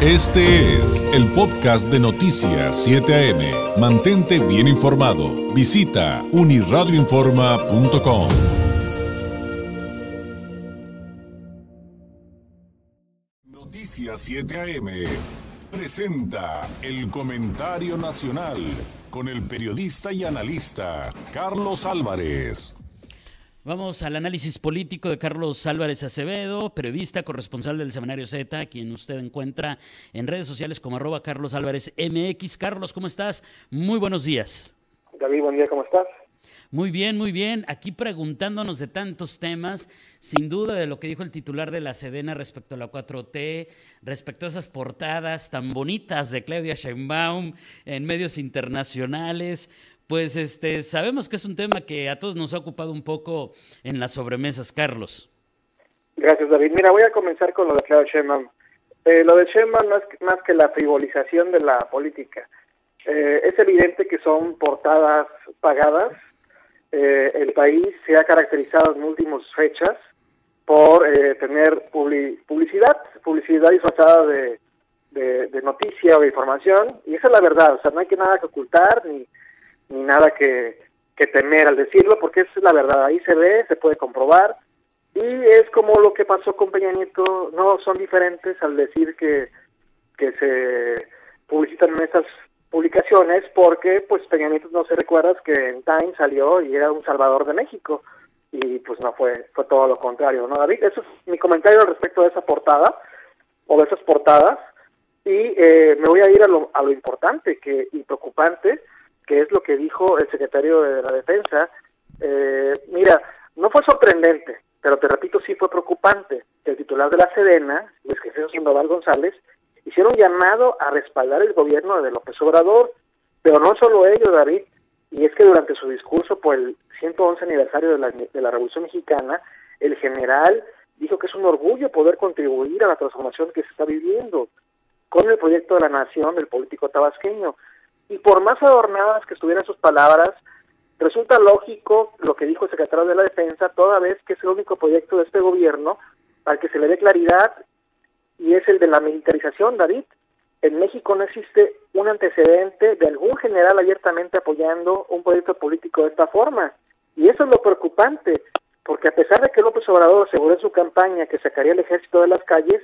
Este es el podcast de Noticias 7 AM. Mantente bien informado. Visita uniradioinforma.com. Noticias 7 AM presenta el comentario nacional con el periodista y analista Carlos Álvarez. Vamos al análisis político de Carlos Álvarez Acevedo, periodista, corresponsal del Semanario Z, quien usted encuentra en redes sociales como arroba Carlos Álvarez MX. Carlos, ¿cómo estás? Muy buenos días. David, buen día, ¿cómo estás? Muy bien, muy bien. Aquí preguntándonos de tantos temas, sin duda de lo que dijo el titular de la Sedena respecto a la 4T, respecto a esas portadas tan bonitas de Claudia Sheinbaum en medios internacionales pues este, sabemos que es un tema que a todos nos ha ocupado un poco en las sobremesas, Carlos. Gracias, David. Mira, voy a comenzar con lo de Claudio Sheinbaum. Eh, lo de Sheinbaum no es más que la frivolización de la política. Eh, es evidente que son portadas pagadas. Eh, el país se ha caracterizado en últimas fechas por tener publicidad, publicidad disfrazada de, de, de noticia o de información, y esa es la verdad, o sea, no hay que nada que ocultar, ni, ni nada que, temer al decirlo, porque es la verdad, ahí se ve, se puede comprobar, y es como lo que pasó con Peña Nieto, no son diferentes al decir que, que se publicitan en estas publicaciones, porque pues Peña Nieto, no se recuerdas que en Time salió y era un salvador de México, y pues no fue, fue todo lo contrario, ¿no, David? Eso es mi comentario respecto a esa portada, o de esas portadas, y eh, me voy a ir a lo, a lo importante que, y preocupante, que es lo que dijo el secretario de la Defensa. Eh, mira, no fue sorprendente, pero te repito, sí fue preocupante que el titular de la Sedena, Luis Jesús Sandoval González, hicieron llamado a respaldar el gobierno de López Obrador, pero no solo ello, David, y es que durante su discurso por el 111 aniversario de la, de la Revolución Mexicana, el general dijo que es un orgullo poder contribuir a la transformación que se está viviendo con el proyecto de la nación del político tabasqueño. Y por más adornadas que estuvieran sus palabras, resulta lógico lo que dijo el secretario de la Defensa, toda vez que es el único proyecto de este gobierno al que se le dé claridad y es el de la militarización, David. En México no existe un antecedente de algún general abiertamente apoyando un proyecto político de esta forma. Y eso es lo preocupante, porque a pesar de que López Obrador aseguró en su campaña que sacaría el ejército de las calles,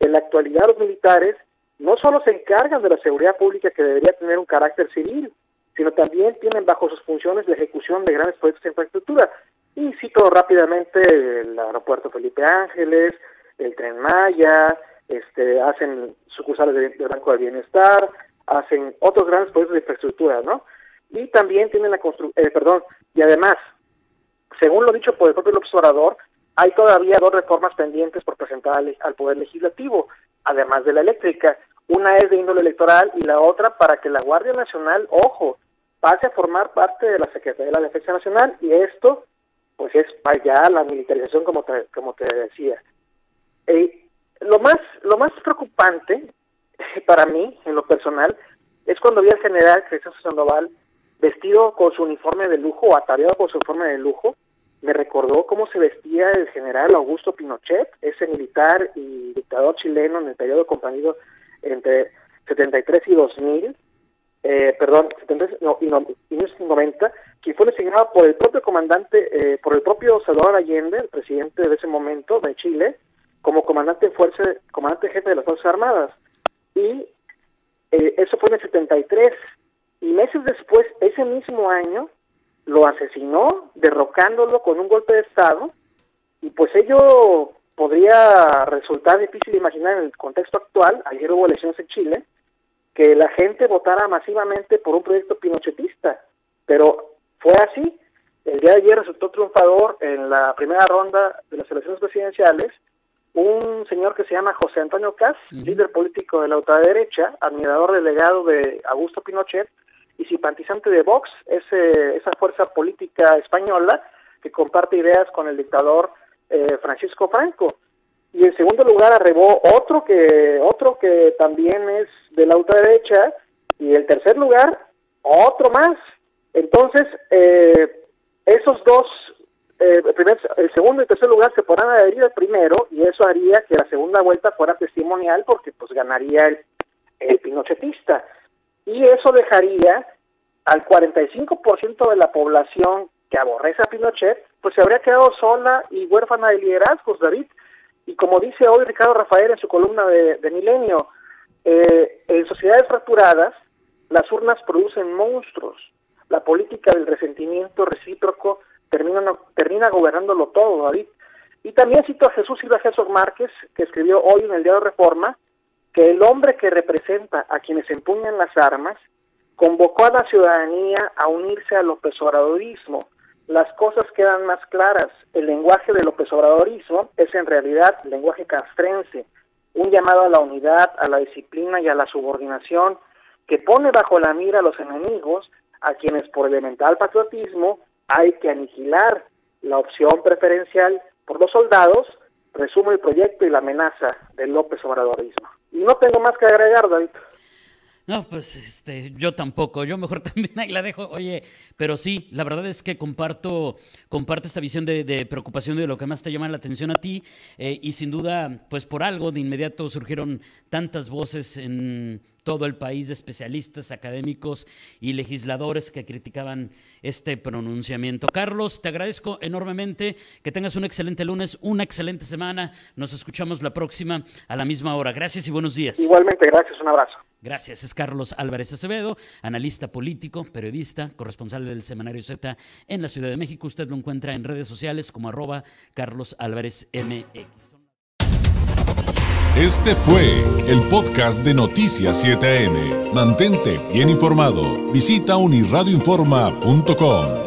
en la actualidad los militares no solo se encargan de la seguridad pública que debería tener un carácter civil, sino también tienen bajo sus funciones la ejecución de grandes proyectos de infraestructura. Y cito rápidamente el aeropuerto Felipe Ángeles, el Tren Maya, este, hacen sucursales del Banco del Bienestar, hacen otros grandes proyectos de infraestructura, ¿no? Y también tienen la construcción, eh, perdón, y además, según lo dicho por el propio López Obrador, hay todavía dos reformas pendientes por presentar al Poder Legislativo, además de la eléctrica. Una es de índole electoral y la otra para que la Guardia Nacional, ojo, pase a formar parte de la Secretaría de la Defensa Nacional y esto, pues es allá la militarización como te, como te decía. Eh, lo más lo más preocupante para mí, en lo personal, es cuando vi al general Crescencio Sandoval vestido con su uniforme de lujo o ataviado con su uniforme de lujo, me recordó cómo se vestía el general Augusto Pinochet, ese militar y dictador chileno en el periodo comprendido entre 73 y 2000, eh, perdón, 73 no, y, 1990, que fue designado por el propio comandante, eh, por el propio Salvador Allende, el presidente de ese momento de Chile, como comandante fuerza, comandante jefe de las Fuerzas Armadas. Y eh, eso fue en el 73. Y meses después, ese mismo año, lo asesinó, derrocándolo con un golpe de Estado, y pues ello podría resultar difícil imaginar en el contexto actual, ayer hubo elecciones en Chile, que la gente votara masivamente por un proyecto pinochetista, pero fue así. El día de ayer resultó triunfador en la primera ronda de las elecciones presidenciales un señor que se llama José Antonio Cas, líder político de la ultraderecha, admirador delegado de Augusto Pinochet, y simpatizante de Vox, ese, esa fuerza política española que comparte ideas con el dictador eh, Francisco Franco. Y en segundo lugar arrebó otro que otro que también es de la ultraderecha y en tercer lugar otro más. Entonces eh, esos dos eh, el, primer, el segundo y tercer lugar se podrán adherir al primero y eso haría que la segunda vuelta fuera testimonial porque pues ganaría el, el pinochetista. Y eso dejaría al 45% de la población que aborrece a Pinochet, pues se habría quedado sola y huérfana de liderazgos, David. Y como dice hoy Ricardo Rafael en su columna de, Milenio, eh, en sociedades fracturadas, las urnas producen monstruos. La política del resentimiento recíproco termina, termina gobernándolo todo, David. Y también cito a Jesús Silva Jesús Márquez, que escribió hoy en el Diario Reforma, que el hombre que representa a quienes empuñan las armas convocó a la ciudadanía a unirse al López Obradorismo. Las cosas quedan más claras. El lenguaje del López Obradorismo es en realidad lenguaje castrense, un llamado a la unidad, a la disciplina y a la subordinación que pone bajo la mira a los enemigos a quienes por elemental patriotismo hay que aniquilar la opción preferencial por los soldados, resume el proyecto y la amenaza del López Obradorismo. Y no tengo más que agregar, David. No, pues este, yo tampoco, yo mejor también ahí la dejo. Oye, pero sí, la verdad es que comparto, comparto esta visión de, preocupación de lo que más te llama la atención a ti, eh, y sin duda, pues por algo de inmediato surgieron tantas voces en todo el país de especialistas, académicos y legisladores que criticaban este pronunciamiento. Carlos, te agradezco enormemente, que tengas un excelente lunes, una excelente semana. Nos escuchamos la próxima a la misma hora. Gracias y buenos días. Igualmente, gracias, un abrazo. Gracias. Es Carlos Álvarez Acevedo, analista político, periodista, corresponsal del Semanario Z en la Ciudad de México. Usted lo encuentra en redes sociales como arroba Carlos Álvarez MX. Este fue el podcast de Noticias 7am. Mantente bien informado. Visita unirradioinforma.com.